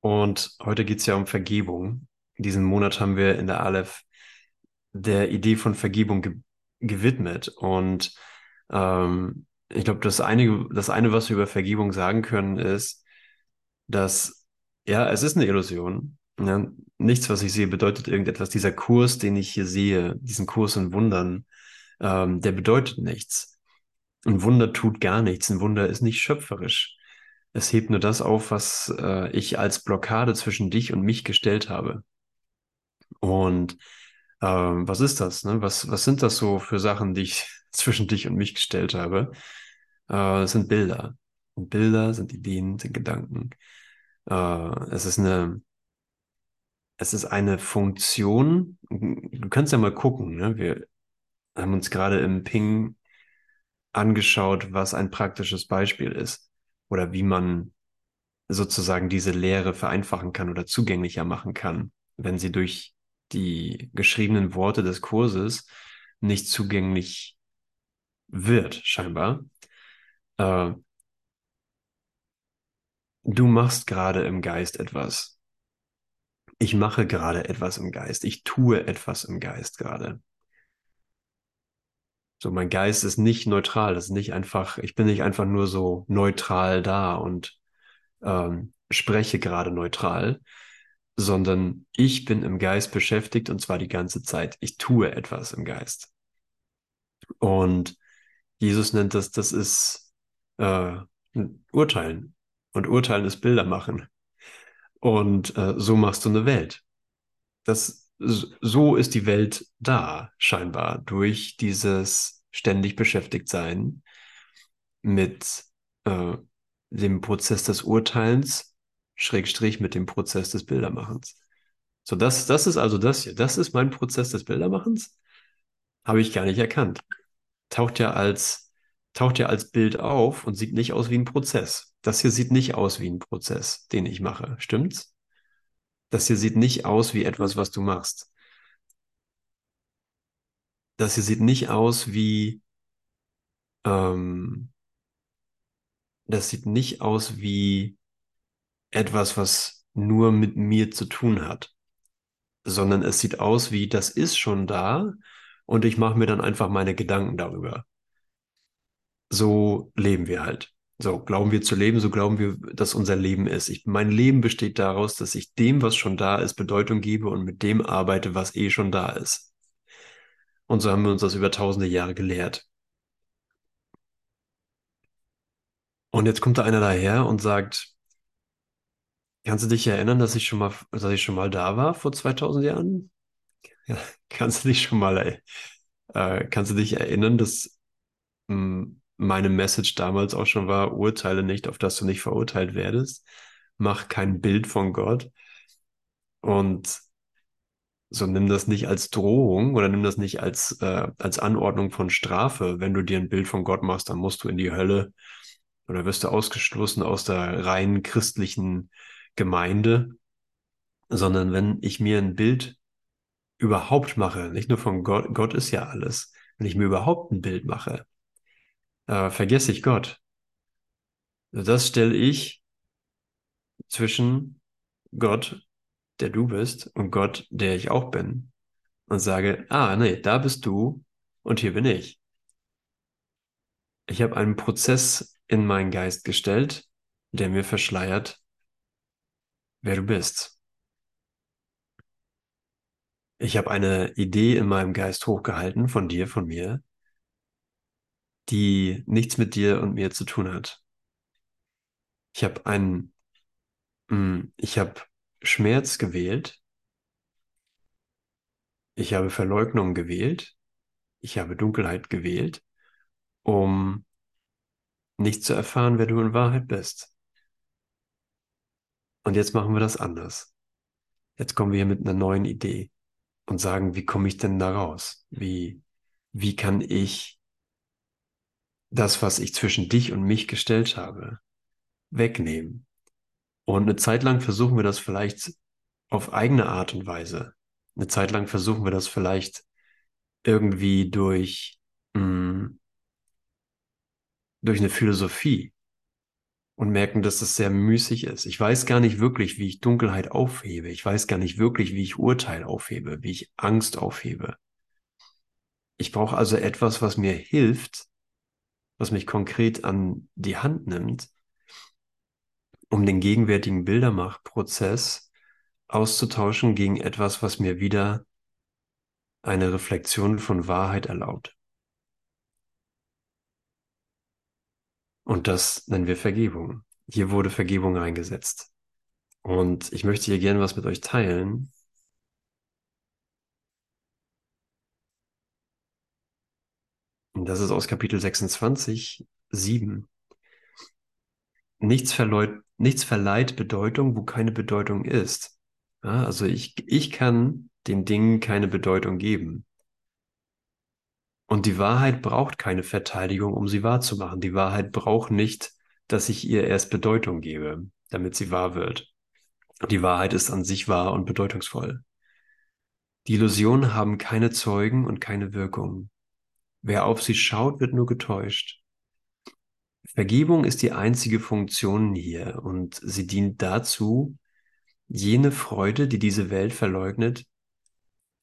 Und heute geht es ja um Vergebung. Diesen Monat haben wir in der Aleph der Idee von Vergebung ge gewidmet. Und ähm, ich glaube, das eine, das eine, was wir über Vergebung sagen können, ist, dass ja, es ist eine Illusion. Ja, nichts, was ich sehe, bedeutet irgendetwas. Dieser Kurs, den ich hier sehe, diesen Kurs in Wundern, ähm, der bedeutet nichts. Ein Wunder tut gar nichts. Ein Wunder ist nicht schöpferisch. Es hebt nur das auf, was äh, ich als Blockade zwischen dich und mich gestellt habe. Und ähm, was ist das? Ne? Was, was sind das so für Sachen, die ich zwischen dich und mich gestellt habe? Äh, sind Bilder. Und Bilder sind Ideen, sind Gedanken. Äh, es ist eine, es ist eine Funktion. Du kannst ja mal gucken. Ne? Wir haben uns gerade im Ping angeschaut, was ein praktisches Beispiel ist oder wie man sozusagen diese Lehre vereinfachen kann oder zugänglicher machen kann, wenn sie durch die geschriebenen Worte des Kurses nicht zugänglich wird, scheinbar. Äh, du machst gerade im Geist etwas. Ich mache gerade etwas im Geist. Ich tue etwas im Geist gerade. So, mein Geist ist nicht neutral, das ist nicht einfach, ich bin nicht einfach nur so neutral da und ähm, spreche gerade neutral, sondern ich bin im Geist beschäftigt und zwar die ganze Zeit. Ich tue etwas im Geist. Und Jesus nennt das, das ist äh, Urteilen. Und Urteilen ist Bilder machen. Und äh, so machst du eine Welt. Das so ist die Welt da, scheinbar, durch dieses ständig beschäftigt sein mit äh, dem Prozess des Urteilens, Schrägstrich mit dem Prozess des Bildermachens. So, das, das ist also das hier. Das ist mein Prozess des Bildermachens. Habe ich gar nicht erkannt. Taucht ja als, taucht ja als Bild auf und sieht nicht aus wie ein Prozess. Das hier sieht nicht aus wie ein Prozess, den ich mache. Stimmt's? Das hier sieht nicht aus wie etwas, was du machst. Das hier sieht nicht aus wie, ähm, das sieht nicht aus wie etwas, was nur mit mir zu tun hat, sondern es sieht aus wie, das ist schon da und ich mache mir dann einfach meine Gedanken darüber. So leben wir halt. So glauben wir zu leben, so glauben wir, dass unser Leben ist. Ich, mein Leben besteht daraus, dass ich dem, was schon da ist, Bedeutung gebe und mit dem arbeite, was eh schon da ist. Und so haben wir uns das über tausende Jahre gelehrt. Und jetzt kommt da einer daher und sagt, kannst du dich erinnern, dass ich schon mal, dass ich schon mal da war vor 2000 Jahren? Ja, kannst du dich schon mal, äh, kannst du dich erinnern, dass mh, hm, meine Message damals auch schon war, urteile nicht, auf dass du nicht verurteilt werdest. Mach kein Bild von Gott. Und so nimm das nicht als Drohung oder nimm das nicht als, äh, als Anordnung von Strafe. Wenn du dir ein Bild von Gott machst, dann musst du in die Hölle oder wirst du ausgestoßen aus der rein christlichen Gemeinde. Sondern wenn ich mir ein Bild überhaupt mache, nicht nur von Gott, Gott ist ja alles, wenn ich mir überhaupt ein Bild mache, äh, vergesse ich Gott. Das stelle ich zwischen Gott, der du bist, und Gott, der ich auch bin. Und sage, ah, nee, da bist du und hier bin ich. Ich habe einen Prozess in meinen Geist gestellt, der mir verschleiert, wer du bist. Ich habe eine Idee in meinem Geist hochgehalten von dir, von mir, die nichts mit dir und mir zu tun hat. Ich habe einen, hm, ich habe Schmerz gewählt. Ich habe Verleugnung gewählt. Ich habe Dunkelheit gewählt, um nicht zu erfahren, wer du in Wahrheit bist. Und jetzt machen wir das anders. Jetzt kommen wir hier mit einer neuen Idee und sagen, wie komme ich denn da raus? Wie, wie kann ich das, was ich zwischen dich und mich gestellt habe, wegnehmen. Und eine Zeit lang versuchen wir das vielleicht auf eigene Art und Weise. Eine Zeit lang versuchen wir das vielleicht irgendwie durch, mh, mm, durch eine Philosophie und merken, dass es sehr müßig ist. Ich weiß gar nicht wirklich, wie ich Dunkelheit aufhebe. Ich weiß gar nicht wirklich, wie ich Urteil aufhebe, wie ich Angst aufhebe. Ich brauche also etwas, was mir hilft, was mich konkret an die Hand nimmt, um den gegenwärtigen Bildermachprozess auszutauschen gegen etwas, was mir wieder eine Reflexion von Wahrheit erlaubt. Und das nennen wir Vergebung. Hier wurde Vergebung eingesetzt. Und ich möchte hier gerne was mit euch teilen. Und das ist aus Kapitel 26, 7. Nichts, verleut, nichts verleiht Bedeutung, wo keine Bedeutung ist. Ja, also ich, ich kann den Dingen keine Bedeutung geben. Und die Wahrheit braucht keine Verteidigung, um sie wahrzumachen. Die Wahrheit braucht nicht, dass ich ihr erst Bedeutung gebe, damit sie wahr wird. Die Wahrheit ist an sich wahr und bedeutungsvoll. Die Illusionen haben keine Zeugen und keine Wirkung. Wer auf sie schaut, wird nur getäuscht. Vergebung ist die einzige Funktion hier und sie dient dazu, jene Freude, die diese Welt verleugnet,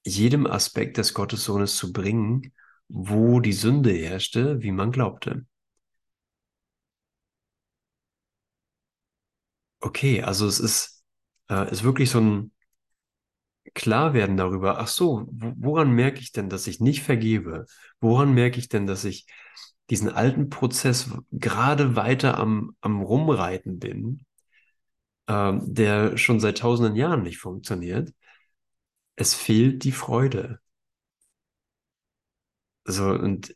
jedem Aspekt des Gottessohnes zu bringen wo die Sünde herrschte, wie man glaubte. Okay, also es ist, äh, ist wirklich so ein Klarwerden darüber, ach so, woran merke ich denn, dass ich nicht vergebe? Woran merke ich denn, dass ich diesen alten Prozess gerade weiter am, am Rumreiten bin, äh, der schon seit tausenden Jahren nicht funktioniert? Es fehlt die Freude. So, und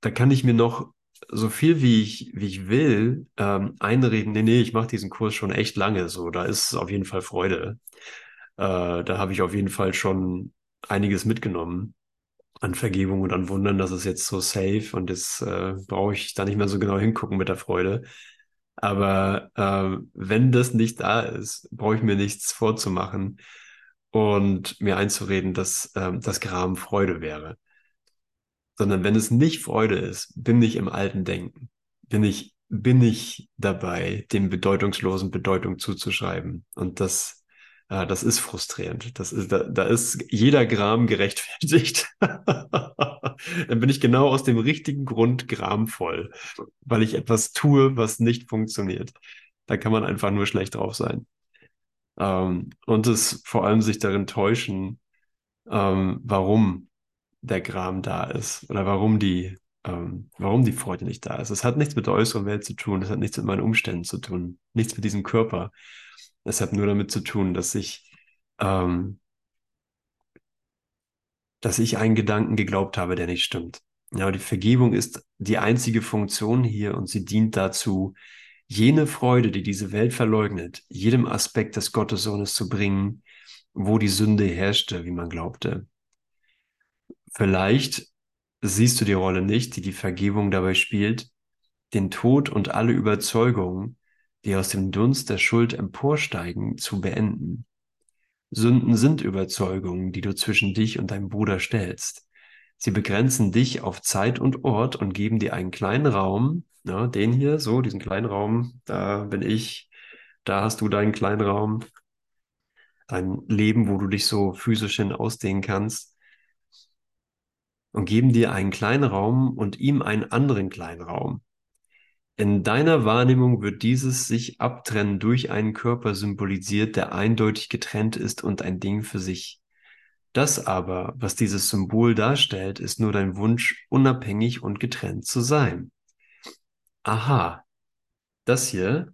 da kann ich mir noch so viel wie ich, wie ich will, ähm, einreden, nee, nee, ich mache diesen Kurs schon echt lange. So, da ist auf jeden Fall Freude. Äh, da habe ich auf jeden Fall schon einiges mitgenommen an Vergebung und an Wundern. Das ist jetzt so safe und jetzt äh, brauche ich da nicht mehr so genau hingucken mit der Freude. Aber äh, wenn das nicht da ist, brauche ich mir nichts vorzumachen und mir einzureden, dass äh, das Gram Freude wäre sondern wenn es nicht Freude ist, bin ich im alten Denken, bin ich, bin ich dabei, dem Bedeutungslosen Bedeutung zuzuschreiben. Und das, äh, das ist frustrierend. Das ist, da, da ist jeder Gram gerechtfertigt. Dann bin ich genau aus dem richtigen Grund gramvoll, weil ich etwas tue, was nicht funktioniert. Da kann man einfach nur schlecht drauf sein. Ähm, und es vor allem sich darin täuschen, ähm, warum der Gram da ist oder warum die, ähm, warum die Freude nicht da ist. Es hat nichts mit der äußeren Welt zu tun, es hat nichts mit meinen Umständen zu tun, nichts mit diesem Körper. Es hat nur damit zu tun, dass ich, ähm, dass ich einen Gedanken geglaubt habe, der nicht stimmt. Ja, die Vergebung ist die einzige Funktion hier und sie dient dazu, jene Freude, die diese Welt verleugnet, jedem Aspekt des Gottessohnes zu bringen, wo die Sünde herrschte, wie man glaubte. Vielleicht siehst du die Rolle nicht, die die Vergebung dabei spielt, den Tod und alle Überzeugungen, die aus dem Dunst der Schuld emporsteigen, zu beenden. Sünden sind Überzeugungen, die du zwischen dich und deinem Bruder stellst. Sie begrenzen dich auf Zeit und Ort und geben dir einen kleinen Raum, ja, den hier, so, diesen kleinen Raum, da bin ich, da hast du deinen kleinen Raum, dein Leben, wo du dich so physisch hin ausdehnen kannst und geben dir einen kleinen Raum und ihm einen anderen kleinen Raum. In deiner Wahrnehmung wird dieses sich abtrennen durch einen Körper symbolisiert, der eindeutig getrennt ist und ein Ding für sich. Das aber, was dieses Symbol darstellt, ist nur dein Wunsch, unabhängig und getrennt zu sein. Aha, das hier,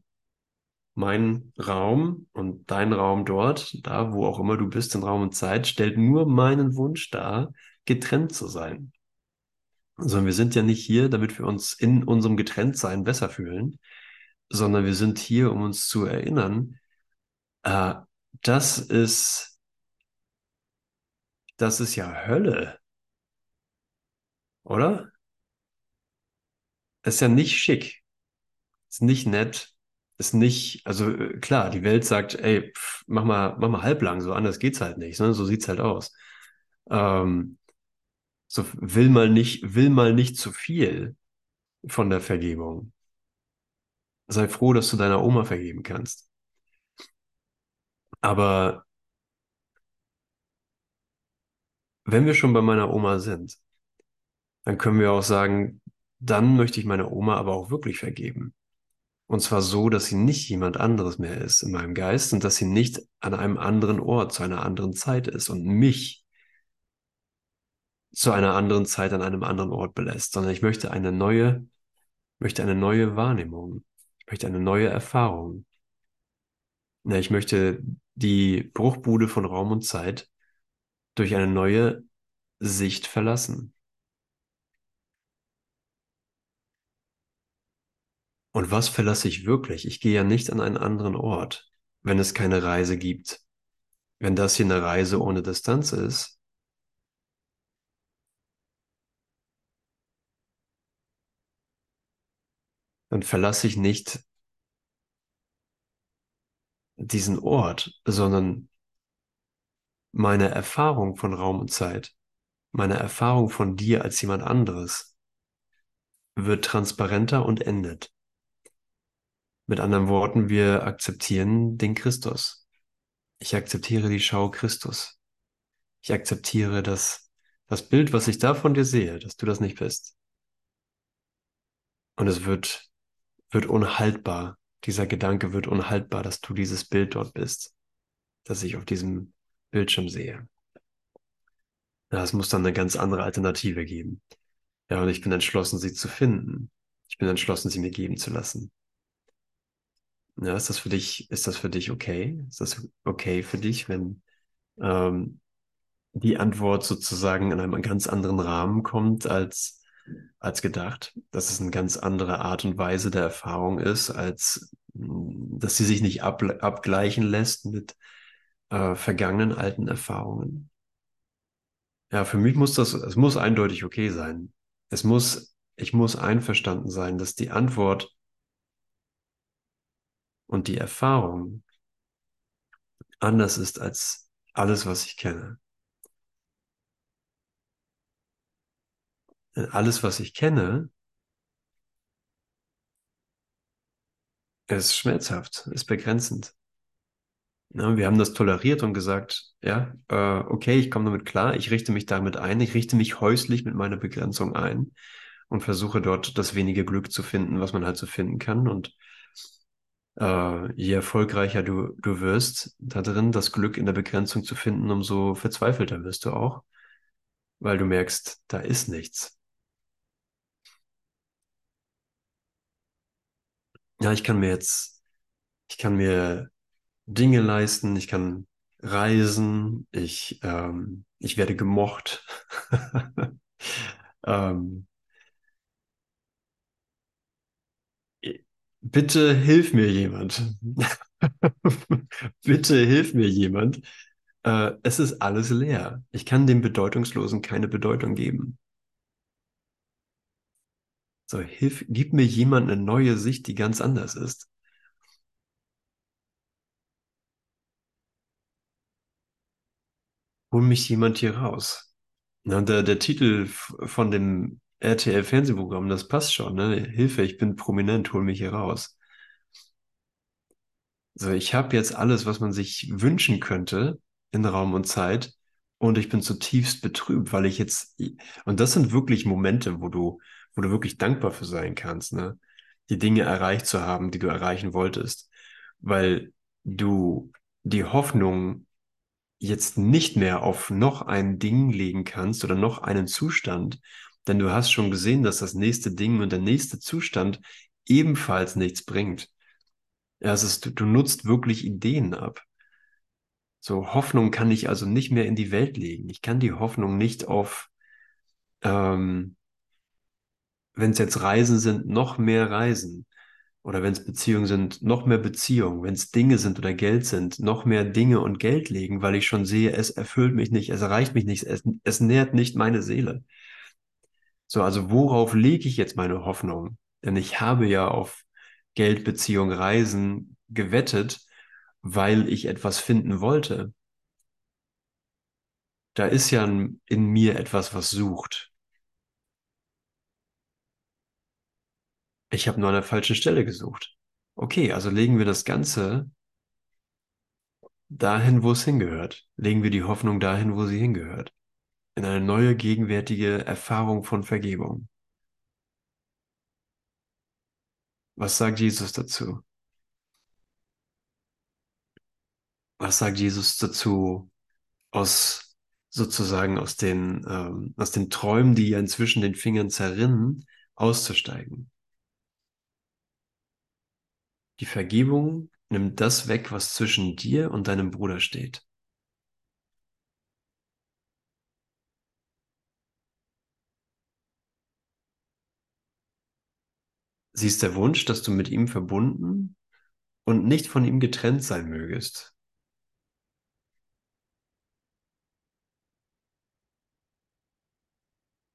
mein Raum und dein Raum dort, da wo auch immer du bist in Raum und Zeit, stellt nur meinen Wunsch dar, getrennt zu sein. Sondern wir sind ja nicht hier, damit wir uns in unserem Getrenntsein besser fühlen, sondern wir sind hier, um uns zu erinnern, äh, das ist, das ist ja Hölle. Oder? Ist ja nicht schick. Ist nicht nett. Ist nicht, also äh, klar, die Welt sagt, ey, pff, mach mal, mach mal halblang, so anders geht's halt nicht, ne? So sieht's halt aus. Ähm, so will mal nicht, will mal nicht zu viel von der Vergebung. sei froh, dass du deiner Oma vergeben kannst. Aber wenn wir schon bei meiner Oma sind, dann können wir auch sagen, dann möchte ich meiner Oma aber auch wirklich vergeben. Und zwar so, dass sie nicht jemand anderes mehr ist in meinem Geist und dass sie nicht an einem anderen Ort zu einer anderen Zeit ist und mich zu einer anderen Zeit an einem anderen Ort belässt, sondern ich möchte eine neue, möchte eine neue Wahrnehmung, ich möchte eine neue Erfahrung. Ja, ich möchte die Bruchbude von Raum und Zeit durch eine neue Sicht verlassen. Und was verlasse ich wirklich? Ich gehe ja nicht an einen anderen Ort, wenn es keine Reise gibt. Wenn das hier eine Reise ohne Distanz ist, dann verlasse ich nicht diesen Ort, sondern meine Erfahrung von Raum und Zeit, meine Erfahrung von dir als jemand anderes wird transparenter und endet. Mit anderen Worten, wir akzeptieren den Christus. Ich akzeptiere die Schau Christus. Ich akzeptiere das, das Bild, was ich da von dir sehe, dass du das nicht bist. Und es wird, wird unhaltbar. Dieser Gedanke wird unhaltbar, dass du dieses Bild dort bist, das ich auf diesem Bildschirm sehe. Ja, es muss dann eine ganz andere Alternative geben. Ja, und ich bin entschlossen, sie zu finden. Ich bin entschlossen, sie mir geben zu lassen. Ja, ist das für dich, ist das für dich okay? Ist das okay für dich, wenn ähm, die Antwort sozusagen in einem ganz anderen Rahmen kommt als, als gedacht? Dass es eine ganz andere Art und Weise der Erfahrung ist, als dass sie sich nicht ab, abgleichen lässt mit äh, vergangenen alten Erfahrungen? Ja, für mich muss das, es muss eindeutig okay sein. Es muss, ich muss einverstanden sein, dass die Antwort und die Erfahrung anders ist als alles, was ich kenne. Alles, was ich kenne, ist schmerzhaft, ist begrenzend. Ja, wir haben das toleriert und gesagt, ja, äh, okay, ich komme damit klar, ich richte mich damit ein, ich richte mich häuslich mit meiner Begrenzung ein und versuche dort das wenige Glück zu finden, was man halt so finden kann. Und äh, je erfolgreicher du, du wirst da drin, das Glück in der Begrenzung zu finden, umso verzweifelter wirst du auch, weil du merkst, da ist nichts. Ja, ich kann mir jetzt, ich kann mir Dinge leisten, ich kann reisen, ich, ähm, ich werde gemocht. ähm, bitte hilf mir jemand. bitte hilf mir jemand. Äh, es ist alles leer. Ich kann dem Bedeutungslosen keine Bedeutung geben. So, hilf, gib mir jemand eine neue Sicht, die ganz anders ist. Hol mich jemand hier raus. Na, der, der Titel von dem RTL-Fernsehprogramm, das passt schon, ne? Hilfe, ich bin prominent, hol mich hier raus. So, ich habe jetzt alles, was man sich wünschen könnte in Raum und Zeit und ich bin zutiefst betrübt, weil ich jetzt, und das sind wirklich Momente, wo du, wo du wirklich dankbar für sein kannst, ne? Die Dinge erreicht zu haben, die du erreichen wolltest, weil du die Hoffnung jetzt nicht mehr auf noch ein Ding legen kannst oder noch einen Zustand, denn du hast schon gesehen, dass das nächste Ding und der nächste Zustand ebenfalls nichts bringt. Es ist, du nutzt wirklich Ideen ab. So, Hoffnung kann ich also nicht mehr in die Welt legen. Ich kann die Hoffnung nicht auf, ähm, wenn es jetzt Reisen sind, noch mehr Reisen. Oder wenn es Beziehungen sind, noch mehr Beziehungen. Wenn es Dinge sind oder Geld sind, noch mehr Dinge und Geld legen, weil ich schon sehe, es erfüllt mich nicht, es erreicht mich nicht, es, es nährt nicht meine Seele. So, also worauf lege ich jetzt meine Hoffnung? Denn ich habe ja auf Geld, Beziehung, Reisen gewettet, weil ich etwas finden wollte. Da ist ja in mir etwas, was sucht. Ich habe nur an der falschen Stelle gesucht. okay, also legen wir das Ganze dahin, wo es hingehört. Legen wir die Hoffnung dahin, wo sie hingehört. In eine neue gegenwärtige Erfahrung von Vergebung. Was sagt Jesus dazu? Was sagt Jesus dazu aus sozusagen aus den, ähm, aus den Träumen, die ja inzwischen den Fingern zerrinnen, auszusteigen? Die Vergebung nimmt das weg, was zwischen dir und deinem Bruder steht. Sie ist der Wunsch, dass du mit ihm verbunden und nicht von ihm getrennt sein mögest.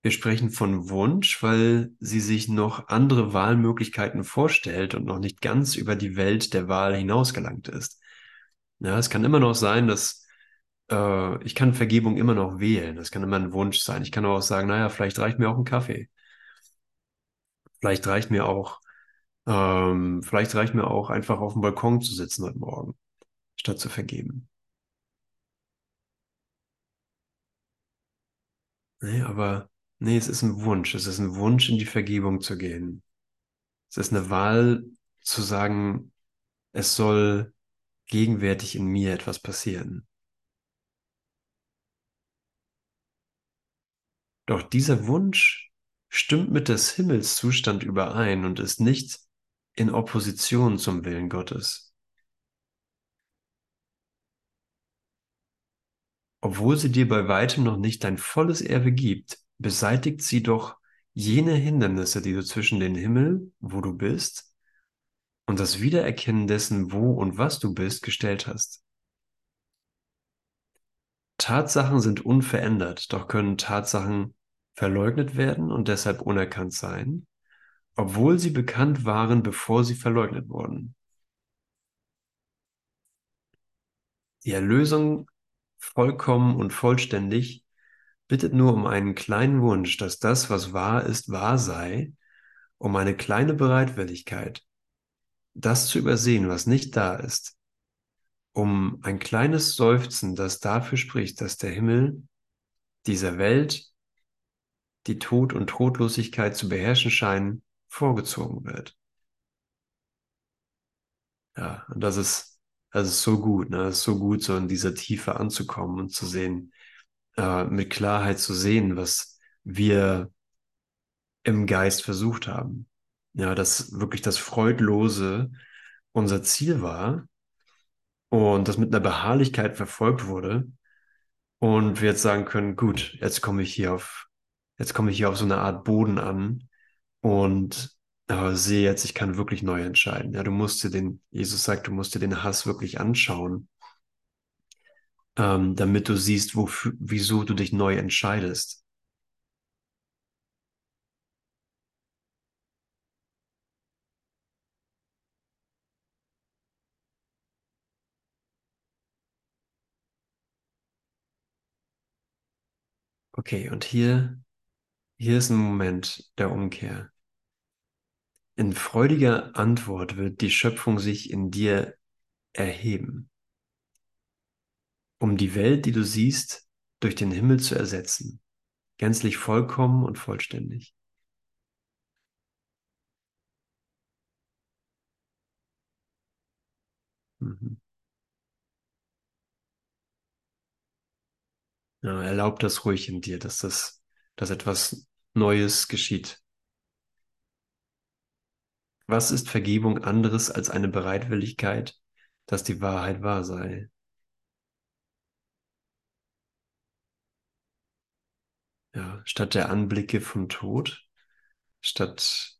Wir sprechen von Wunsch, weil sie sich noch andere Wahlmöglichkeiten vorstellt und noch nicht ganz über die Welt der Wahl hinausgelangt ist. Ja, es kann immer noch sein, dass äh, ich kann Vergebung immer noch wählen. Das kann immer ein Wunsch sein. Ich kann aber auch sagen, naja, vielleicht reicht mir auch ein Kaffee. Vielleicht reicht mir auch, ähm, vielleicht reicht mir auch einfach auf dem Balkon zu sitzen heute Morgen, statt zu vergeben. Nee, aber nee, es ist ein Wunsch. Es ist ein Wunsch, in die Vergebung zu gehen. Es ist eine Wahl zu sagen, es soll gegenwärtig in mir etwas passieren. Doch dieser Wunsch stimmt mit des Himmelszustand überein und ist nicht in Opposition zum Willen Gottes. Obwohl sie dir bei weitem noch nicht dein volles Erbe gibt, beseitigt sie doch jene Hindernisse, die du zwischen den Himmel, wo du bist, und das Wiedererkennen dessen, wo und was du bist, gestellt hast. Tatsachen sind unverändert, doch können Tatsachen verleugnet werden und deshalb unerkannt sein, obwohl sie bekannt waren, bevor sie verleugnet wurden. Die Erlösung vollkommen und vollständig bittet nur um einen kleinen Wunsch, dass das, was wahr ist, wahr sei, um eine kleine Bereitwilligkeit, das zu übersehen, was nicht da ist, um ein kleines Seufzen, das dafür spricht, dass der Himmel dieser Welt, die Tod und Todlosigkeit zu beherrschen scheinen, vorgezogen wird. Ja, und das ist, das ist so gut, ne? Das ist so gut, so in dieser Tiefe anzukommen und zu sehen, äh, mit Klarheit zu sehen, was wir im Geist versucht haben. Ja, dass wirklich das Freudlose unser Ziel war und das mit einer Beharrlichkeit verfolgt wurde. Und wir jetzt sagen können, gut, jetzt komme ich hier auf, jetzt komme ich hier auf so eine Art Boden an und äh, sehe jetzt, ich kann wirklich neu entscheiden. Ja, du musst dir den, Jesus sagt, du musst dir den Hass wirklich anschauen, ähm, damit du siehst, wofür, wieso du dich neu entscheidest. Okay, und hier, hier ist ein Moment der Umkehr. In freudiger Antwort wird die Schöpfung sich in dir erheben, um die Welt, die du siehst, durch den Himmel zu ersetzen, gänzlich vollkommen und vollständig. Mhm. Ja, erlaub das ruhig in dir, dass das, dass etwas Neues geschieht. Was ist Vergebung anderes als eine Bereitwilligkeit, dass die Wahrheit wahr sei? Ja, statt der Anblicke vom Tod, statt,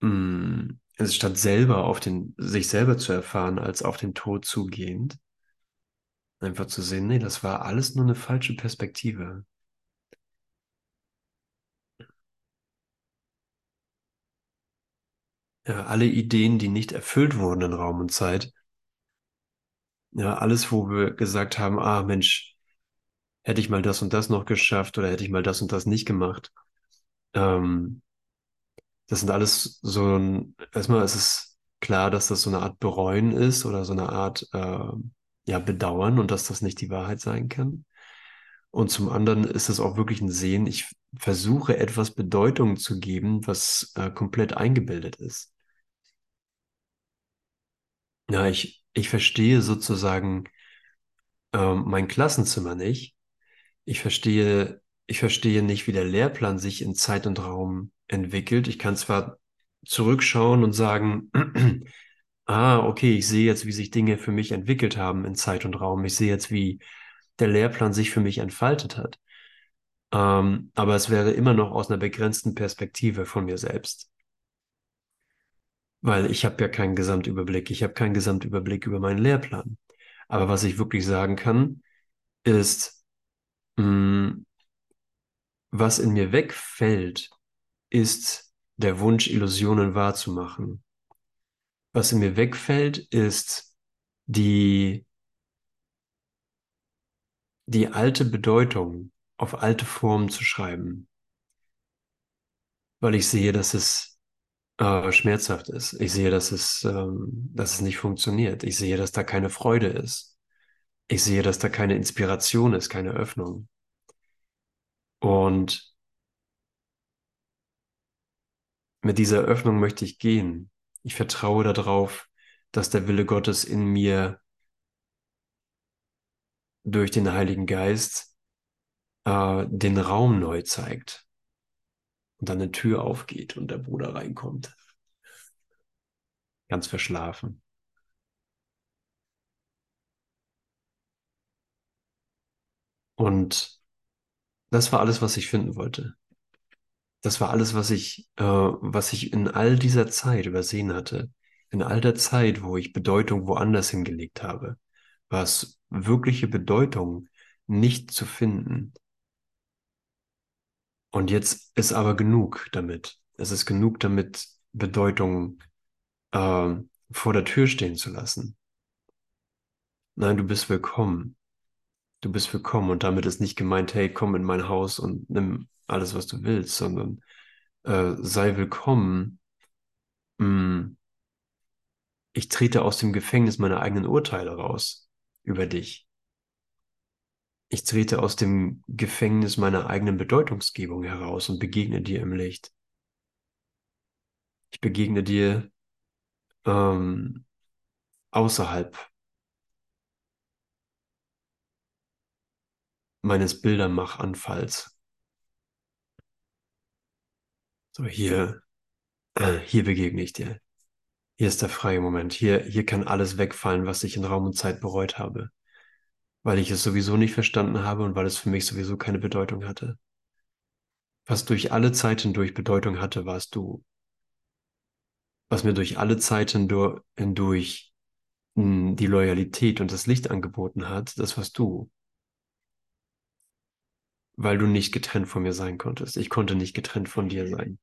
mh, mm, also statt selber auf den, sich selber zu erfahren, als auf den Tod zugehend, einfach zu sehen, nee, das war alles nur eine falsche Perspektive. Ja, alle Ideen, die nicht erfüllt wurden in Raum und Zeit. Ja, alles, wo wir gesagt haben, ah Mensch, hätte ich mal das und das noch geschafft oder hätte ich mal das und das nicht gemacht. Ähm, das sind alles so ein, erstmal ist es klar, dass das so eine Art Bereuen ist oder so eine Art äh, ja, Bedauern und dass das nicht die Wahrheit sein kann. Und zum anderen ist es auch wirklich ein Sehen. Ich versuche etwas Bedeutung zu geben, was äh, komplett eingebildet ist. Ja, ich, ich verstehe sozusagen ähm, mein Klassenzimmer nicht. Ich verstehe, ich verstehe nicht, wie der Lehrplan sich in Zeit und Raum entwickelt. Ich kann zwar zurückschauen und sagen, ah, okay, ich sehe jetzt, wie sich Dinge für mich entwickelt haben in Zeit und Raum. Ich sehe jetzt, wie der Lehrplan sich für mich entfaltet hat. Ähm, aber es wäre immer noch aus einer begrenzten Perspektive von mir selbst. Weil ich habe ja keinen Gesamtüberblick. Ich habe keinen Gesamtüberblick über meinen Lehrplan. Aber was ich wirklich sagen kann, ist, was in mir wegfällt, ist der Wunsch, Illusionen wahrzumachen. Was in mir wegfällt, ist die, die alte Bedeutung auf alte Formen zu schreiben. Weil ich sehe, dass es äh, schmerzhaft ist. Ich sehe, dass es, ähm, dass es nicht funktioniert. Ich sehe, dass da keine Freude ist. Ich sehe, dass da keine Inspiration ist, keine Öffnung. Und mit dieser Öffnung möchte ich gehen. Ich vertraue darauf, dass der Wille Gottes in mir durch den Heiligen Geist äh, den Raum neu zeigt und dann eine Tür aufgeht und der Bruder reinkommt. Ganz verschlafen. Und das war alles, was ich finden wollte. Das war alles, was ich, äh, was ich in all dieser Zeit übersehen hatte. In all der Zeit, wo ich Bedeutung woanders hingelegt habe, war es wirkliche Bedeutung nicht zu finden. Und jetzt ist aber genug damit. Es ist genug damit, Bedeutung äh, vor der Tür stehen zu lassen. Nein, du bist willkommen. Du bist willkommen und damit ist nicht gemeint, hey, komm in mein Haus und nimm alles, was du willst, sondern äh, sei willkommen. Mm, ich trete aus dem Gefängnis meiner eigenen Urteile raus über dich. Ich trete aus dem Gefängnis meiner eigenen Bedeutungsgebung heraus und begegne dir im Licht. Ich begegne dir ähm, außerhalb meines Bildermachanfalls. So, hier, äh, hier begegne ich dir. Hier ist der freie Moment. Hier, hier kann alles wegfallen, was ich in Raum und Zeit bereut habe weil ich es sowieso nicht verstanden habe und weil es für mich sowieso keine Bedeutung hatte. Was durch alle Zeiten durch Bedeutung hatte, warst du. Was mir durch alle Zeiten hindurch hm, die Loyalität und das Licht angeboten hat, das warst du. Weil du nicht getrennt von mir sein konntest. Ich konnte nicht getrennt von dir sein.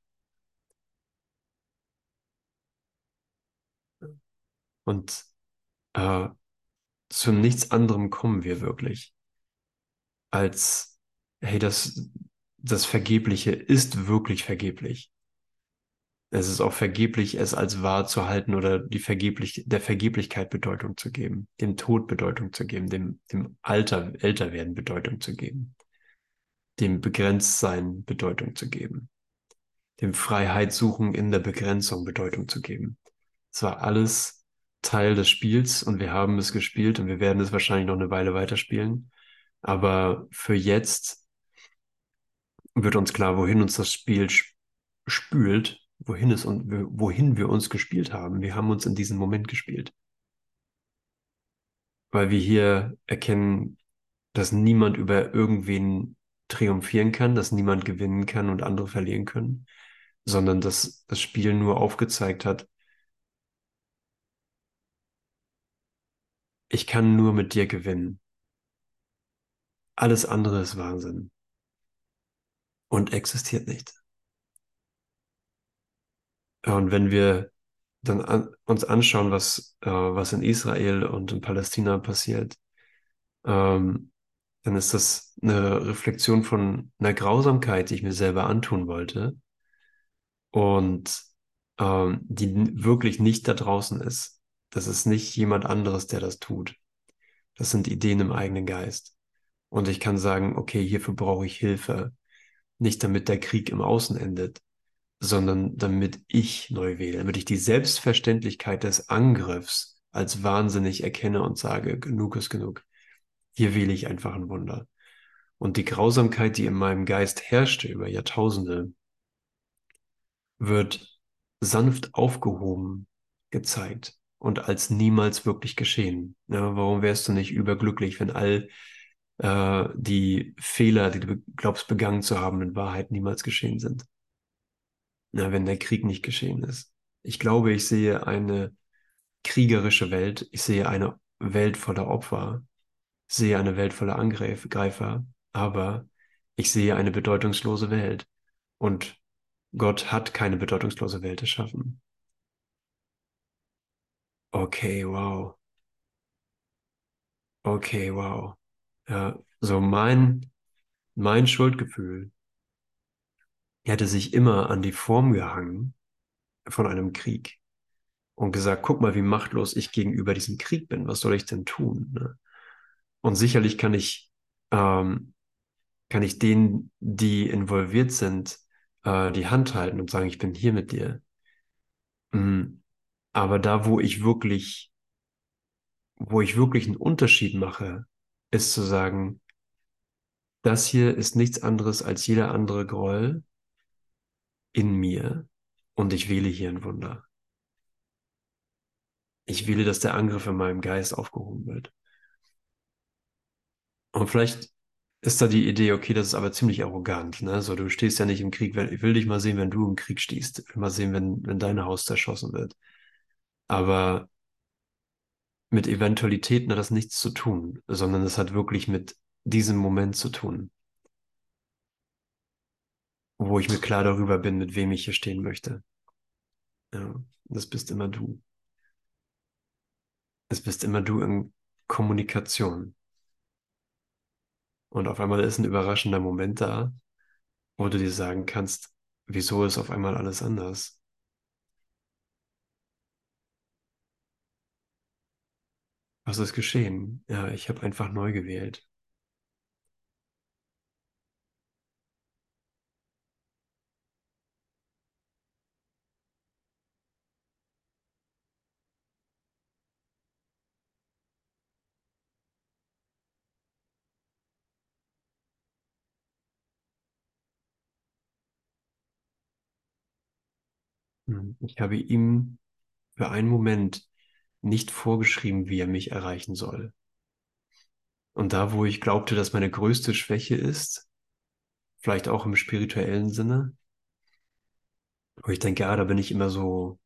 Und äh, zu nichts anderem kommen wir wirklich, als, hey, das, das Vergebliche ist wirklich vergeblich. Es ist auch vergeblich, es als wahr zu halten oder die vergeblich, der Vergeblichkeit Bedeutung zu geben, dem Tod Bedeutung zu geben, dem, dem Alter, Älterwerden Bedeutung zu geben, dem Begrenztsein Bedeutung zu geben, dem Freiheit suchen in der Begrenzung Bedeutung zu geben. Es war alles Teil des Spiels und wir haben es gespielt und wir werden es wahrscheinlich noch eine Weile weiterspielen. Aber für jetzt wird uns klar, wohin uns das Spiel spült, wohin es und wohin wir uns gespielt haben. Wir haben uns in diesem Moment gespielt. Weil wir hier erkennen, dass niemand über irgendwen triumphieren kann, dass niemand gewinnen kann und andere verlieren können, sondern dass das Spiel nur aufgezeigt hat, ich kann nur mit dir gewinnen. Alles andere ist Wahnsinn und existiert nicht. Und wenn wir dann an, uns anschauen, was, äh, was in Israel und in Palästina passiert, ähm, dann ist das eine Reflexion von einer Grausamkeit, die ich mir selber antun wollte. Und ähm, die wirklich nicht da draußen ist. Das ist nicht jemand anderes, der das tut. Das sind Ideen im eigenen Geist. Und ich kann sagen, okay, hierfür brauche ich Hilfe. Nicht damit der Krieg im Außen endet, sondern damit ich neu wähle, damit ich die Selbstverständlichkeit des Angriffs als wahnsinnig erkenne und sage, genug ist genug. Hier wähle ich einfach ein Wunder. Und die Grausamkeit, die in meinem Geist herrschte über Jahrtausende, wird sanft aufgehoben gezeigt und als niemals wirklich geschehen. Ja, warum wärst du nicht überglücklich, wenn all äh, die Fehler, die du glaubst begangen zu haben, in Wahrheit niemals geschehen sind? Ja, wenn der Krieg nicht geschehen ist. Ich glaube, ich sehe eine kriegerische Welt. Ich sehe eine Welt voller Opfer. Sehe eine Welt voller Angreifer. Aber ich sehe eine bedeutungslose Welt. Und Gott hat keine bedeutungslose Welt erschaffen. Okay, wow. Okay, wow. Ja, so mein, mein Schuldgefühl hätte sich immer an die Form gehangen von einem Krieg und gesagt, guck mal, wie machtlos ich gegenüber diesem Krieg bin. Was soll ich denn tun? Ne? Und sicherlich kann ich, ähm, kann ich denen, die involviert sind, äh, die Hand halten und sagen, ich bin hier mit dir. Mhm. Aber da, wo ich wirklich, wo ich wirklich einen Unterschied mache, ist zu sagen, das hier ist nichts anderes als jeder andere Groll in mir und ich wähle hier ein Wunder. Ich wähle, dass der Angriff in meinem Geist aufgehoben wird. Und vielleicht ist da die Idee, okay, das ist aber ziemlich arrogant, ne? So, du stehst ja nicht im Krieg, ich will dich mal sehen, wenn du im Krieg stehst. Ich will mal sehen, wenn, wenn dein Haus zerschossen wird. Aber mit Eventualitäten hat das nichts zu tun, sondern es hat wirklich mit diesem Moment zu tun, wo ich mir klar darüber bin, mit wem ich hier stehen möchte. Ja, das bist immer du. Es bist immer du in Kommunikation. Und auf einmal ist ein überraschender Moment da, wo du dir sagen kannst, wieso ist auf einmal alles anders? Was ist geschehen? Ja, ich habe einfach neu gewählt. Hm, ich habe ihm für einen Moment nicht vorgeschrieben, wie er mich erreichen soll. Und da, wo ich glaubte, dass meine größte Schwäche ist, vielleicht auch im spirituellen Sinne, wo ich denke, ja, da bin ich immer so,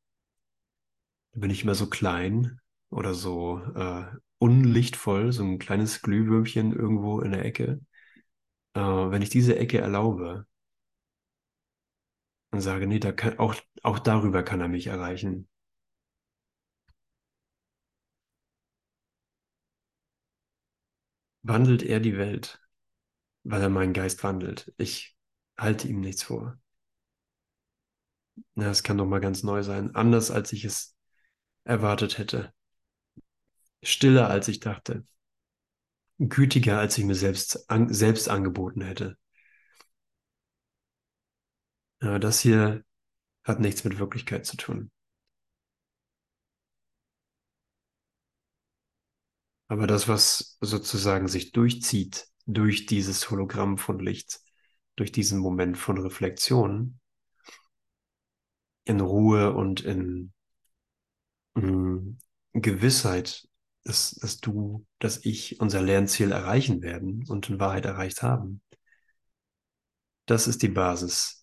da bin ich immer so klein oder so äh, unlichtvoll, so ein kleines Glühwürmchen irgendwo in der Ecke. Äh, wenn ich diese Ecke erlaube und sage, nee, da kann, auch, auch darüber kann er mich erreichen. Wandelt er die Welt, weil er meinen Geist wandelt. Ich halte ihm nichts vor. Ja, es kann doch mal ganz neu sein. Anders als ich es erwartet hätte. Stiller als ich dachte. Gütiger als ich mir selbst, an, selbst angeboten hätte. Ja, das hier hat nichts mit Wirklichkeit zu tun. Aber das, was sozusagen sich durchzieht durch dieses Hologramm von Licht, durch diesen Moment von Reflexion, in Ruhe und in, in Gewissheit, dass, dass du, dass ich unser Lernziel erreichen werden und in Wahrheit erreicht haben. Das ist die Basis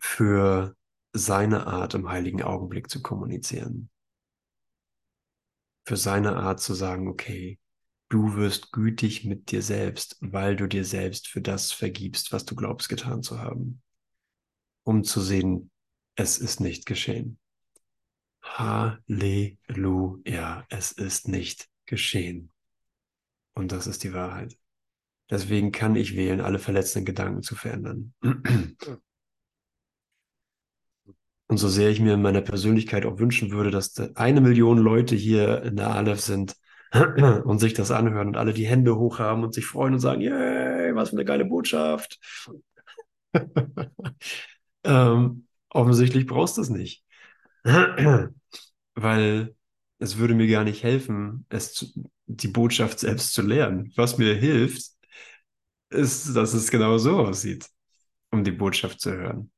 für seine Art im heiligen Augenblick zu kommunizieren. Für seine Art zu sagen, okay, du wirst gütig mit dir selbst, weil du dir selbst für das vergibst, was du glaubst getan zu haben. Um zu sehen, es ist nicht geschehen. Halleluja, es ist nicht geschehen. Und das ist die Wahrheit. Deswegen kann ich wählen, alle verletzenden Gedanken zu verändern. Und so sehr ich mir in meiner Persönlichkeit auch wünschen würde, dass eine Million Leute hier in der Aleph sind und sich das anhören und alle die Hände hochhaben und sich freuen und sagen, yay, was für eine geile Botschaft. ähm, offensichtlich brauchst du es nicht. Weil es würde mir gar nicht helfen, es zu, die Botschaft selbst zu lernen. Was mir hilft, ist, dass es genau so aussieht, um die Botschaft zu hören.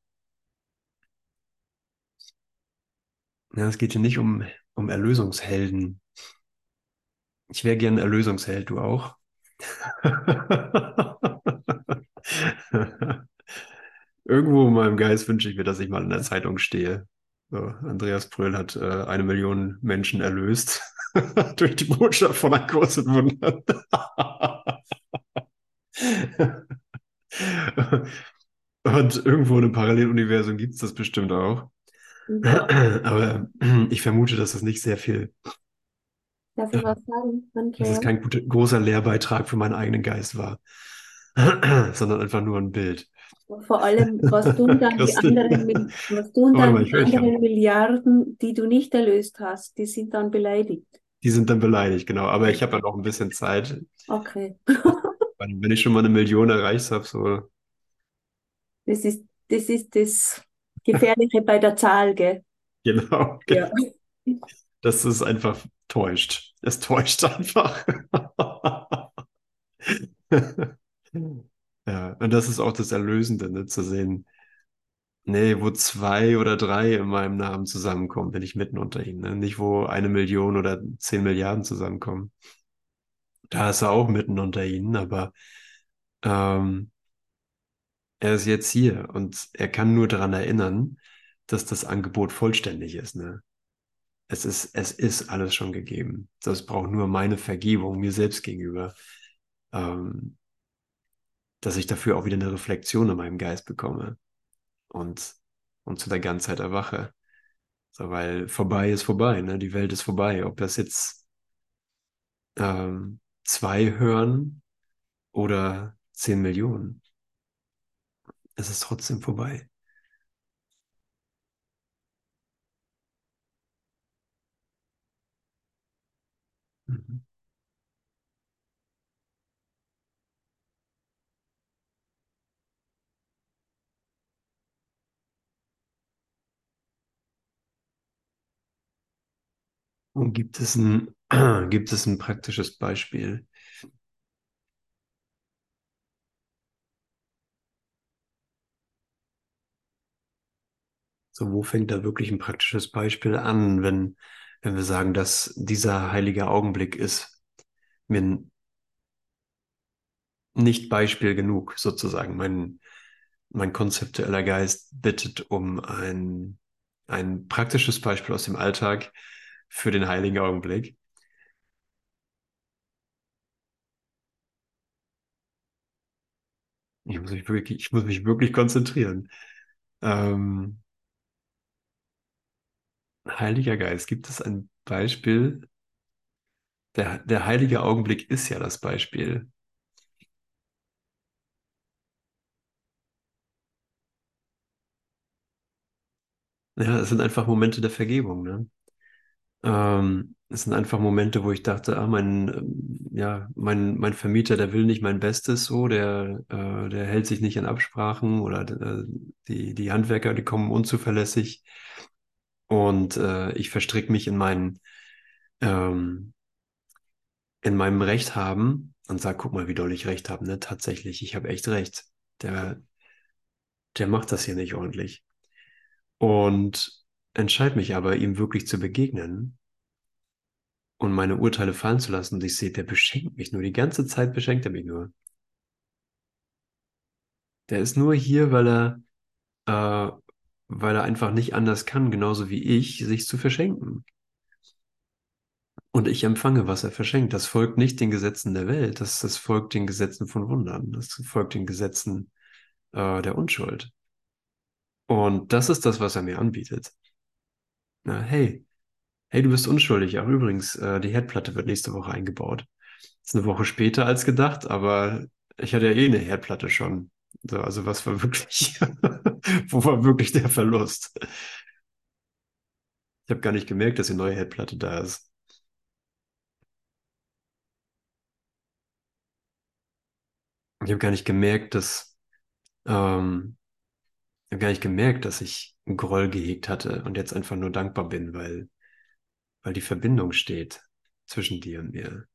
Ja, es geht hier nicht um, um Erlösungshelden. Ich wäre gern Erlösungsheld, du auch. Irgendwo in meinem Geist wünsche ich mir, dass ich mal in der Zeitung stehe. So, Andreas Brüll hat äh, eine Million Menschen erlöst durch die Botschaft von einem großen Wunder. Und irgendwo in einem Paralleluniversum gibt es das bestimmt auch. Ja. Aber ich vermute, dass das nicht sehr viel. Darf ich was sagen, Andrea? Dass es kein guter, großer Lehrbeitrag für meinen eigenen Geist war, sondern einfach nur ein Bild. Vor allem, was tun dann die anderen, was tun dann die anderen Milliarden, die du nicht erlöst hast, die sind dann beleidigt. Die sind dann beleidigt, genau. Aber ich habe ja noch ein bisschen Zeit. Okay. Wenn ich schon mal eine Million erreicht habe, so. Das ist, das ist das Gefährliche bei der Zahl, gell? Genau. Ja. Das ist einfach täuscht. Es täuscht einfach. Ja, und das ist auch das Erlösende, ne, zu sehen, nee, wo zwei oder drei in meinem Namen zusammenkommen, bin ich mitten unter ihnen. Ne? Nicht, wo eine Million oder zehn Milliarden zusammenkommen. Da ist er auch mitten unter ihnen, aber ähm, er ist jetzt hier und er kann nur daran erinnern, dass das Angebot vollständig ist. Ne? Es ist, es ist alles schon gegeben. Das braucht nur meine Vergebung mir selbst gegenüber. Ähm, dass ich dafür auch wieder eine Reflexion in meinem Geist bekomme und, und zu der Ganzheit erwache. So, weil vorbei ist vorbei, ne? Die Welt ist vorbei. Ob das jetzt ähm, zwei hören oder zehn Millionen, es ist trotzdem vorbei. Mhm. Und gibt es ein, gibt es ein praktisches Beispiel? So, wo fängt da wirklich ein praktisches Beispiel an, wenn, wenn wir sagen, dass dieser heilige Augenblick ist mir nicht Beispiel genug, sozusagen. Mein, mein konzeptueller Geist bittet um ein, ein praktisches Beispiel aus dem Alltag, für den heiligen Augenblick. Ich muss mich wirklich, ich muss mich wirklich konzentrieren. Ähm, Heiliger Geist, gibt es ein Beispiel? Der, der heilige Augenblick ist ja das Beispiel. Ja, es sind einfach Momente der Vergebung, ne? Ähm, es sind einfach Momente, wo ich dachte, ah, mein, ähm, ja, mein, mein Vermieter, der will nicht mein Bestes so, der, äh, der hält sich nicht an Absprachen oder äh, die, die Handwerker, die kommen unzuverlässig. Und äh, ich verstricke mich in meinen, ähm, in meinem Recht haben und sage, guck mal, wie doll ich Recht habe, ne? Tatsächlich, ich habe echt Recht. Der, der macht das hier nicht ordentlich. Und entscheide mich aber, ihm wirklich zu begegnen und meine Urteile fallen zu lassen. Und ich sehe, der beschenkt mich nur. Die ganze Zeit beschenkt er mich nur. Der ist nur hier, weil er, äh, weil er einfach nicht anders kann, genauso wie ich, sich zu verschenken. Und ich empfange, was er verschenkt. Das folgt nicht den Gesetzen der Welt, das, das folgt den Gesetzen von Wundern, das folgt den Gesetzen äh, der Unschuld. Und das ist das, was er mir anbietet. Na, hey, hey, du bist unschuldig. Ach, übrigens, äh, die Herdplatte wird nächste Woche eingebaut. ist eine Woche später als gedacht, aber ich hatte ja eh eine Herdplatte schon. So, also was war wirklich, wo war wirklich der Verlust? Ich habe gar nicht gemerkt, dass die neue Herdplatte da ist. Ich habe gar nicht gemerkt, dass ähm, ich habe gar nicht gemerkt, dass ich einen Groll gehegt hatte und jetzt einfach nur dankbar bin, weil, weil die Verbindung steht zwischen dir und mir.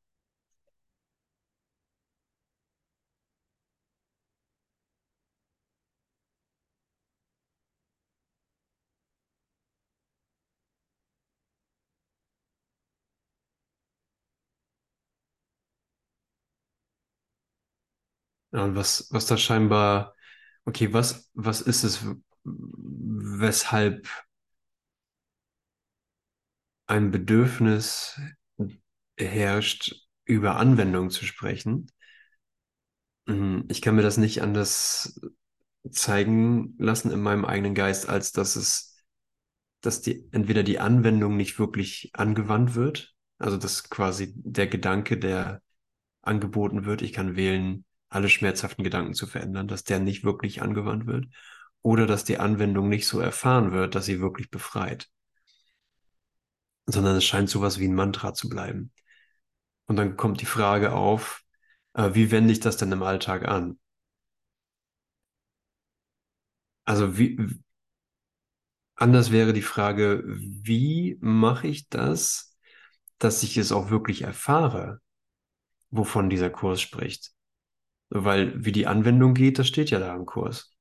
Und was, was da scheinbar, okay, was, was ist es, weshalb ein Bedürfnis herrscht, über Anwendung zu sprechen? Mhm, ich kann mir das nicht anders zeigen lassen in meinem eigenen Geist, als dass es, dass die, entweder die Anwendung nicht wirklich angewandt wird, also dass quasi der Gedanke, der angeboten wird, ich kann wählen, alle schmerzhaften Gedanken zu verändern, dass der nicht wirklich angewandt wird oder dass die Anwendung nicht so erfahren wird, dass sie wirklich befreit, sondern es scheint sowas wie ein Mantra zu bleiben. Und dann kommt die Frage auf, äh, wie wende ich das denn im Alltag an? Also wie, anders wäre die Frage, wie mache ich das, dass ich es auch wirklich erfahre, wovon dieser Kurs spricht? Weil wie die Anwendung geht, das steht ja da im Kurs.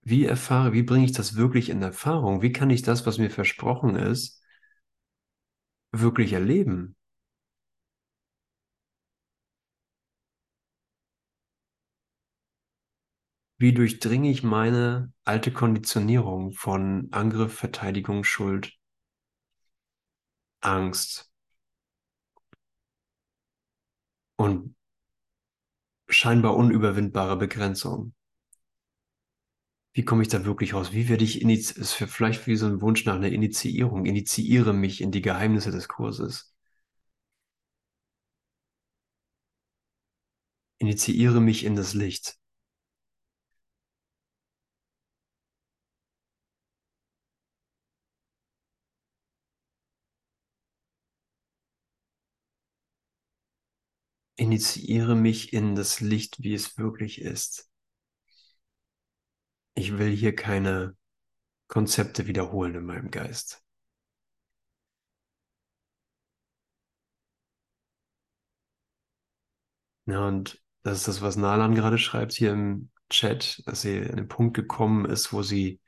Wie erfahre, wie bringe ich das wirklich in Erfahrung? Wie kann ich das, was mir versprochen ist, wirklich erleben? Wie durchdringe ich meine alte Konditionierung von Angriff, Verteidigung, Schuld, Angst und scheinbar unüberwindbare Begrenzung? Wie komme ich da wirklich raus? Wie werde ich initiiert? Ist vielleicht wie so ein Wunsch nach einer Initiierung. Initiiere mich in die Geheimnisse des Kurses. Initiiere mich in das Licht. Initiiere mich in das Licht, wie es wirklich ist. Ich will hier keine Konzepte wiederholen in meinem Geist. Ja, und das ist das, was Nalan gerade schreibt hier im Chat, dass sie an den Punkt gekommen ist, wo sie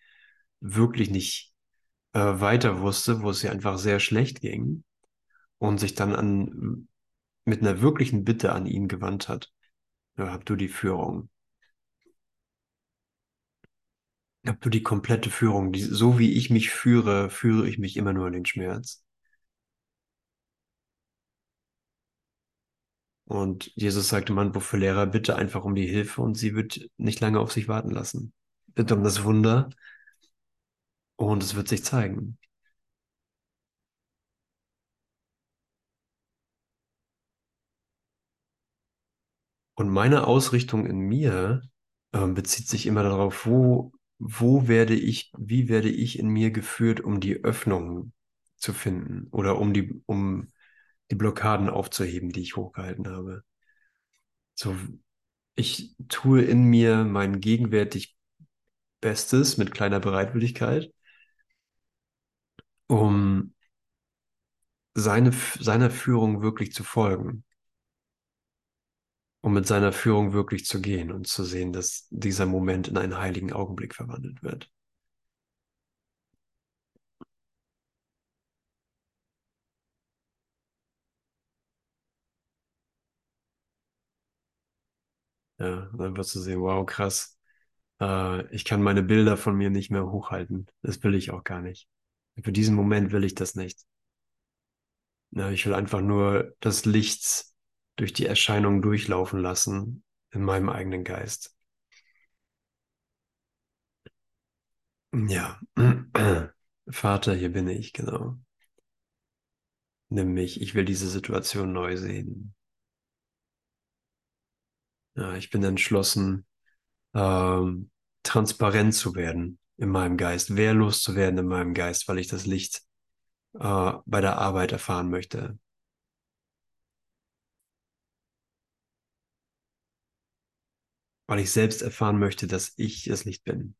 wirklich nicht äh, weiter wusste, wo es ihr einfach sehr schlecht ging und sich dann an mit einer wirklichen Bitte an ihn gewandt hat. Ja, hab du die Führung. Hab du die komplette Führung. Die, so wie ich mich führe, führe ich mich immer nur in den Schmerz. Und Jesus sagte man, für Lehrer, bitte einfach um die Hilfe und sie wird nicht lange auf sich warten lassen. Bitte um das Wunder und es wird sich zeigen. Und meine Ausrichtung in mir äh, bezieht sich immer darauf, wo, wo werde ich, wie werde ich in mir geführt, um die Öffnung zu finden oder um die, um die Blockaden aufzuheben, die ich hochgehalten habe. So, ich tue in mir mein gegenwärtig Bestes mit kleiner Bereitwilligkeit, um seine, seiner Führung wirklich zu folgen um mit seiner Führung wirklich zu gehen und zu sehen, dass dieser Moment in einen heiligen Augenblick verwandelt wird. Ja, wirst du sehen, wow, krass. Äh, ich kann meine Bilder von mir nicht mehr hochhalten. Das will ich auch gar nicht. Für diesen Moment will ich das nicht. Ja, ich will einfach nur das Licht durch die Erscheinung durchlaufen lassen in meinem eigenen Geist. Ja, Vater, hier bin ich, genau. Nimm mich, ich will diese Situation neu sehen. Ja, ich bin entschlossen, ähm, transparent zu werden in meinem Geist, wehrlos zu werden in meinem Geist, weil ich das Licht äh, bei der Arbeit erfahren möchte. Weil ich selbst erfahren möchte, dass ich das Licht bin.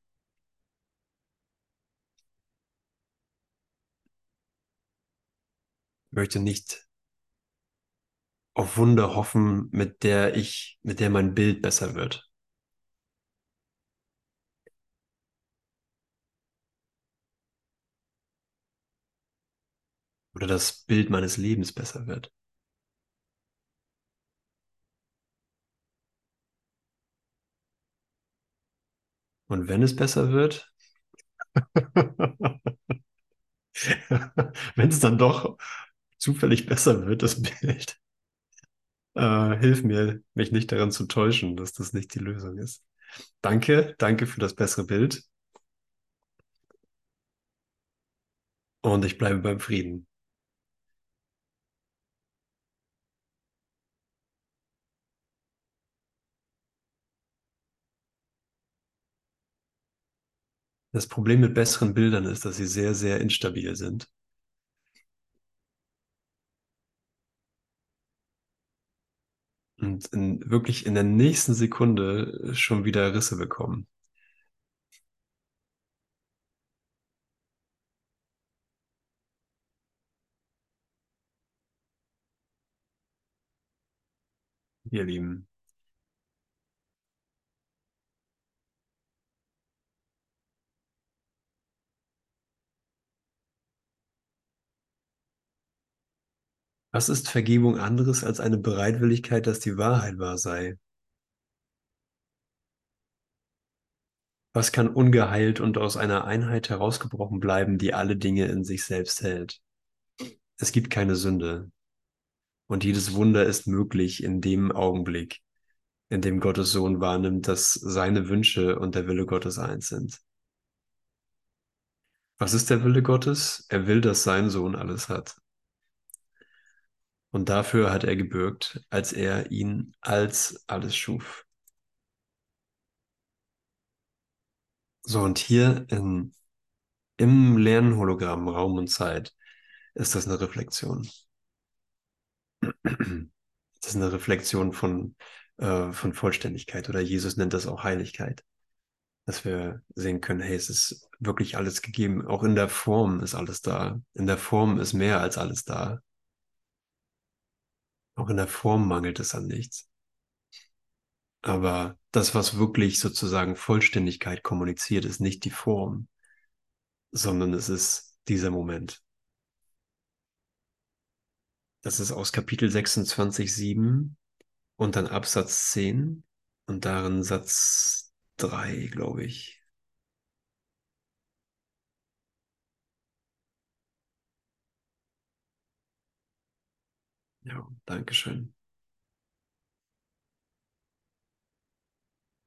Ich möchte nicht auf Wunder hoffen, mit der ich, mit der mein Bild besser wird. Oder das Bild meines Lebens besser wird. Und wenn es besser wird, wenn es dann doch zufällig besser wird, das Bild, äh, hilf mir, mich nicht daran zu täuschen, dass das nicht die Lösung ist. Danke, danke für das bessere Bild. Und ich bleibe beim Frieden. Das Problem mit besseren Bildern ist, dass sie sehr, sehr instabil sind. Und in, wirklich in der nächsten Sekunde schon wieder Risse bekommen. Ihr Lieben. Was ist Vergebung anderes als eine Bereitwilligkeit, dass die Wahrheit wahr sei? Was kann ungeheilt und aus einer Einheit herausgebrochen bleiben, die alle Dinge in sich selbst hält? Es gibt keine Sünde. Und jedes Wunder ist möglich in dem Augenblick, in dem Gottes Sohn wahrnimmt, dass seine Wünsche und der Wille Gottes eins sind. Was ist der Wille Gottes? Er will, dass sein Sohn alles hat. Und dafür hat er gebürgt, als er ihn als alles schuf. So, und hier in, im Lernhologramm Raum und Zeit ist das eine Reflexion. Das ist eine Reflexion von, äh, von Vollständigkeit oder Jesus nennt das auch Heiligkeit. Dass wir sehen können, hey, es ist wirklich alles gegeben. Auch in der Form ist alles da. In der Form ist mehr als alles da. Auch in der Form mangelt es an nichts. Aber das, was wirklich sozusagen Vollständigkeit kommuniziert, ist nicht die Form, sondern es ist dieser Moment. Das ist aus Kapitel 26, 7 und dann Absatz 10 und darin Satz 3, glaube ich. Ja, Dankeschön.